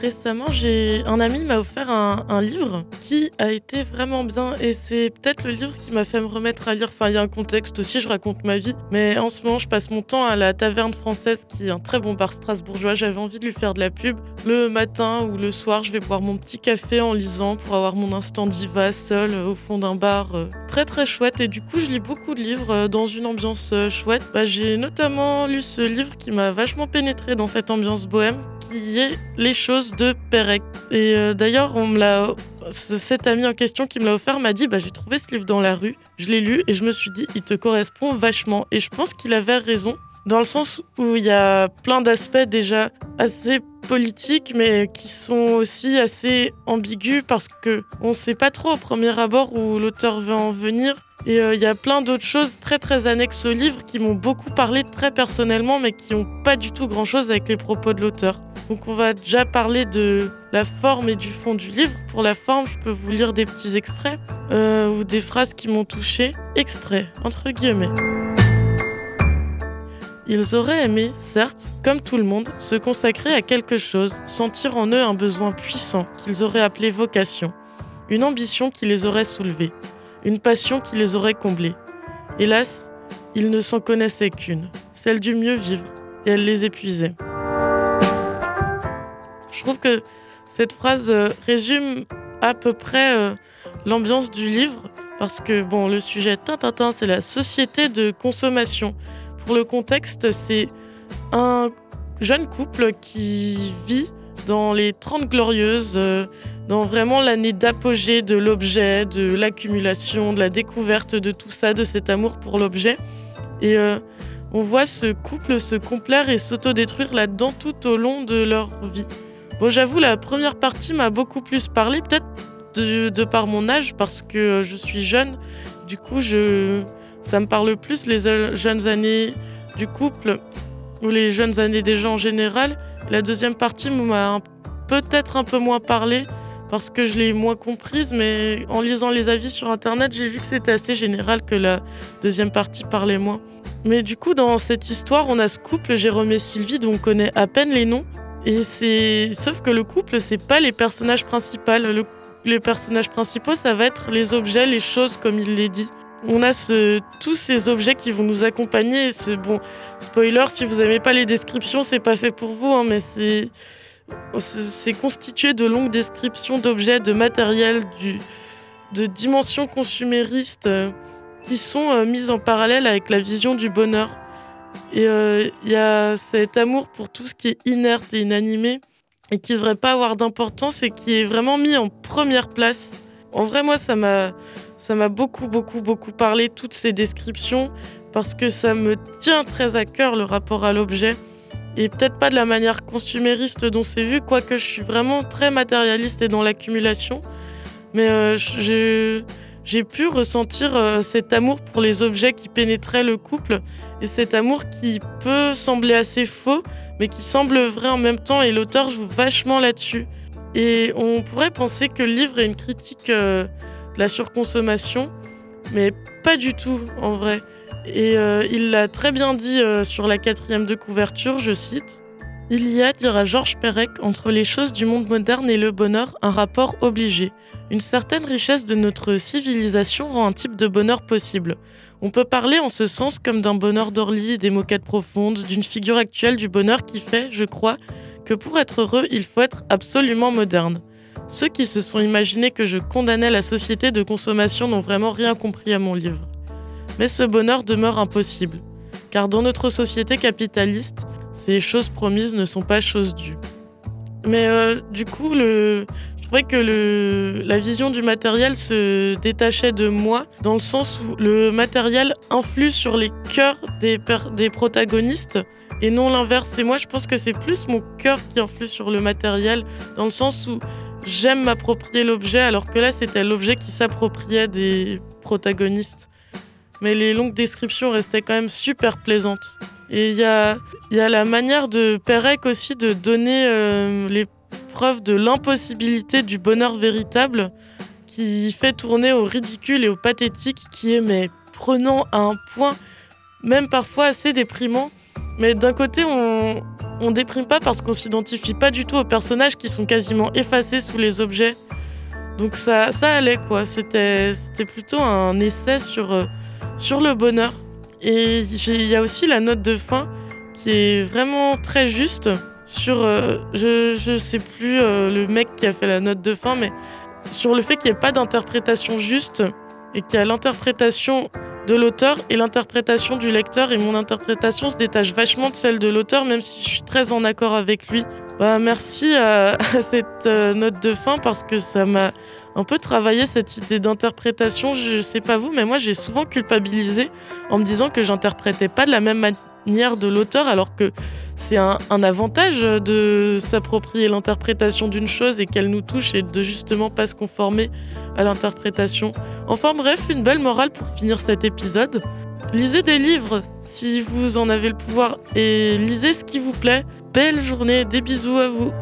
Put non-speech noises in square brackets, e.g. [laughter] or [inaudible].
Récemment, j'ai un ami m'a offert un, livre qui a été vraiment bien et c'est peut-être le livre qui m'a fait me remettre à lire. Enfin, il y a un contexte aussi, je raconte ma vie, mais en ce moment, je passe mon temps à la Taverne Française, qui est un très bon bar strasbourgeois. J'avais envie de lui faire de la pub. Le matin ou le soir, je vais boire mon petit café en lisant pour avoir mon instant diva seul au fond d'un bar. Euh, très très chouette et du coup, je lis beaucoup de livres euh, dans une ambiance euh, chouette. Bah, j'ai notamment lu ce livre qui m'a vachement pénétré dans cette ambiance bohème, qui est Les choses de Pérec. Et euh, d'ailleurs, on me l'a cet ami en question qui me l'a offert m'a dit bah, J'ai trouvé ce livre dans la rue, je l'ai lu et je me suis dit Il te correspond vachement. Et je pense qu'il avait raison, dans le sens où il y a plein d'aspects déjà assez politiques, mais qui sont aussi assez ambigus parce que on sait pas trop au premier abord où l'auteur veut en venir. Et euh, il y a plein d'autres choses très très annexes au livre qui m'ont beaucoup parlé très personnellement, mais qui n'ont pas du tout grand chose avec les propos de l'auteur. Donc on va déjà parler de la forme et du fond du livre. Pour la forme, je peux vous lire des petits extraits euh, ou des phrases qui m'ont touché. Extrait, entre guillemets. Ils auraient aimé, certes, comme tout le monde, se consacrer à quelque chose, sentir en eux un besoin puissant qu'ils auraient appelé vocation, une ambition qui les aurait soulevés, une passion qui les aurait comblés. Hélas, ils ne s'en connaissaient qu'une, celle du mieux vivre, et elle les épuisait. Je trouve que cette phrase euh, résume à peu près euh, l'ambiance du livre parce que bon, le sujet Tintintin, c'est la société de consommation. Pour le contexte, c'est un jeune couple qui vit dans les 30 glorieuses, euh, dans vraiment l'année d'apogée de l'objet, de l'accumulation, de la découverte de tout ça, de cet amour pour l'objet. Et on voit ce couple se complaire et s'autodétruire là-dedans tout au long de leur vie. Bon, j'avoue, la première partie m'a beaucoup plus parlé, peut-être de, par mon âge, parce que je suis jeune. Du coup, je, ça me parle plus les jeunes années du couple ou les jeunes années des gens en général. La deuxième partie m'a peut-être un peu moins parlé parce que je l'ai moins comprise, mais en lisant les avis sur Internet, j'ai vu que c'était assez général que la deuxième partie parlait moins. Mais du coup, dans cette histoire, on a ce couple, Jérôme et Sylvie, dont on connaît à peine les noms, et c'est sauf que le couple c'est pas les personnages principaux. Les personnages principaux ça va être les objets, les choses comme il les dit. On a ce, tous ces objets qui vont nous accompagner. C'est bon, spoiler, si vous n'aimez pas les descriptions, c'est pas fait pour vous, hein, mais c'est constitué de longues descriptions d'objets, de matériel, de dimensions consuméristes euh, qui sont euh, mises en parallèle avec la vision du bonheur. Et il euh, y a cet amour pour tout ce qui est inerte et inanimé et qui ne devrait pas avoir d'importance et qui est vraiment mis en première place. En vrai, moi, ça m'a, ça m'a beaucoup, beaucoup, beaucoup parlé, toutes ces descriptions, parce que ça me tient très à cœur le rapport à l'objet. Et peut-être pas de la manière consumériste dont c'est vu, quoique je suis vraiment très matérialiste et dans l'accumulation. Mais euh, j'ai pu ressentir euh, cet amour pour les objets qui pénétraient le couple et cet amour qui peut sembler assez faux, mais qui semble vrai en même temps, et l'auteur joue vachement là-dessus. Et on pourrait penser que le livre est une critique euh, de la surconsommation, mais pas du tout en vrai. Et euh, il l'a très bien dit euh, sur la quatrième de couverture, je cite. Il y a, dira Georges Perec, entre les choses du monde moderne et le bonheur, un rapport obligé. Une certaine richesse de notre civilisation rend un type de bonheur possible. On peut parler en ce sens comme d'un bonheur d'Orly, des moquettes profondes, d'une figure actuelle du bonheur qui fait, je crois, que pour être heureux, il faut être absolument moderne. Ceux qui se sont imaginés que je condamnais la société de consommation n'ont vraiment rien compris à mon livre. Mais ce bonheur demeure impossible, car dans notre société capitaliste, ces choses promises ne sont pas choses dues. Mais euh, du coup, le, trouvais que la vision du matériel se détachait de moi, dans le sens où le matériel influe sur les cœurs des, protagonistes et non l'inverse. Et moi, je pense que c'est plus mon cœur qui influe sur le matériel, dans le sens où j'aime m'approprier l'objet, alors que là, c'était l'objet qui s'appropriait des protagonistes. Mais les longues descriptions restaient quand même super plaisantes. Et il y a, la manière de Pérec aussi de donner euh, les preuves de l'impossibilité du bonheur véritable qui fait tourner au ridicule et au pathétique qui est mais prenant à un point même parfois assez déprimant. Mais d'un côté, on, on déprime pas parce qu'on s'identifie pas du tout aux personnages qui sont quasiment effacés sous les objets. Donc ça, ça allait quoi. C'était, c'était plutôt un essai sur, euh, sur le bonheur. Et il y a aussi la note de fin qui est vraiment très juste sur, euh, je, je sais plus euh, le mec qui a fait la note de fin, mais sur le fait qu'il n'y ait pas d'interprétation juste et qu'il y a l'interprétation de l'auteur et l'interprétation du lecteur. Et mon interprétation se détache vachement de celle de l'auteur, même si je suis très en accord avec lui. Bah, merci à, [laughs] cette euh, note de fin parce que ça m'a un peu travaillé cette idée d'interprétation. Je sais pas vous, mais moi j'ai souvent culpabilisé en me disant que j'interprétais pas de la même manière de l'auteur alors que c'est un, avantage de s'approprier l'interprétation d'une chose et qu'elle nous touche et de justement pas se conformer à l'interprétation. Enfin bref, une belle morale pour finir cet épisode. Lisez des livres si vous en avez le pouvoir et lisez ce qui vous plaît. Belle journée, des bisous à vous.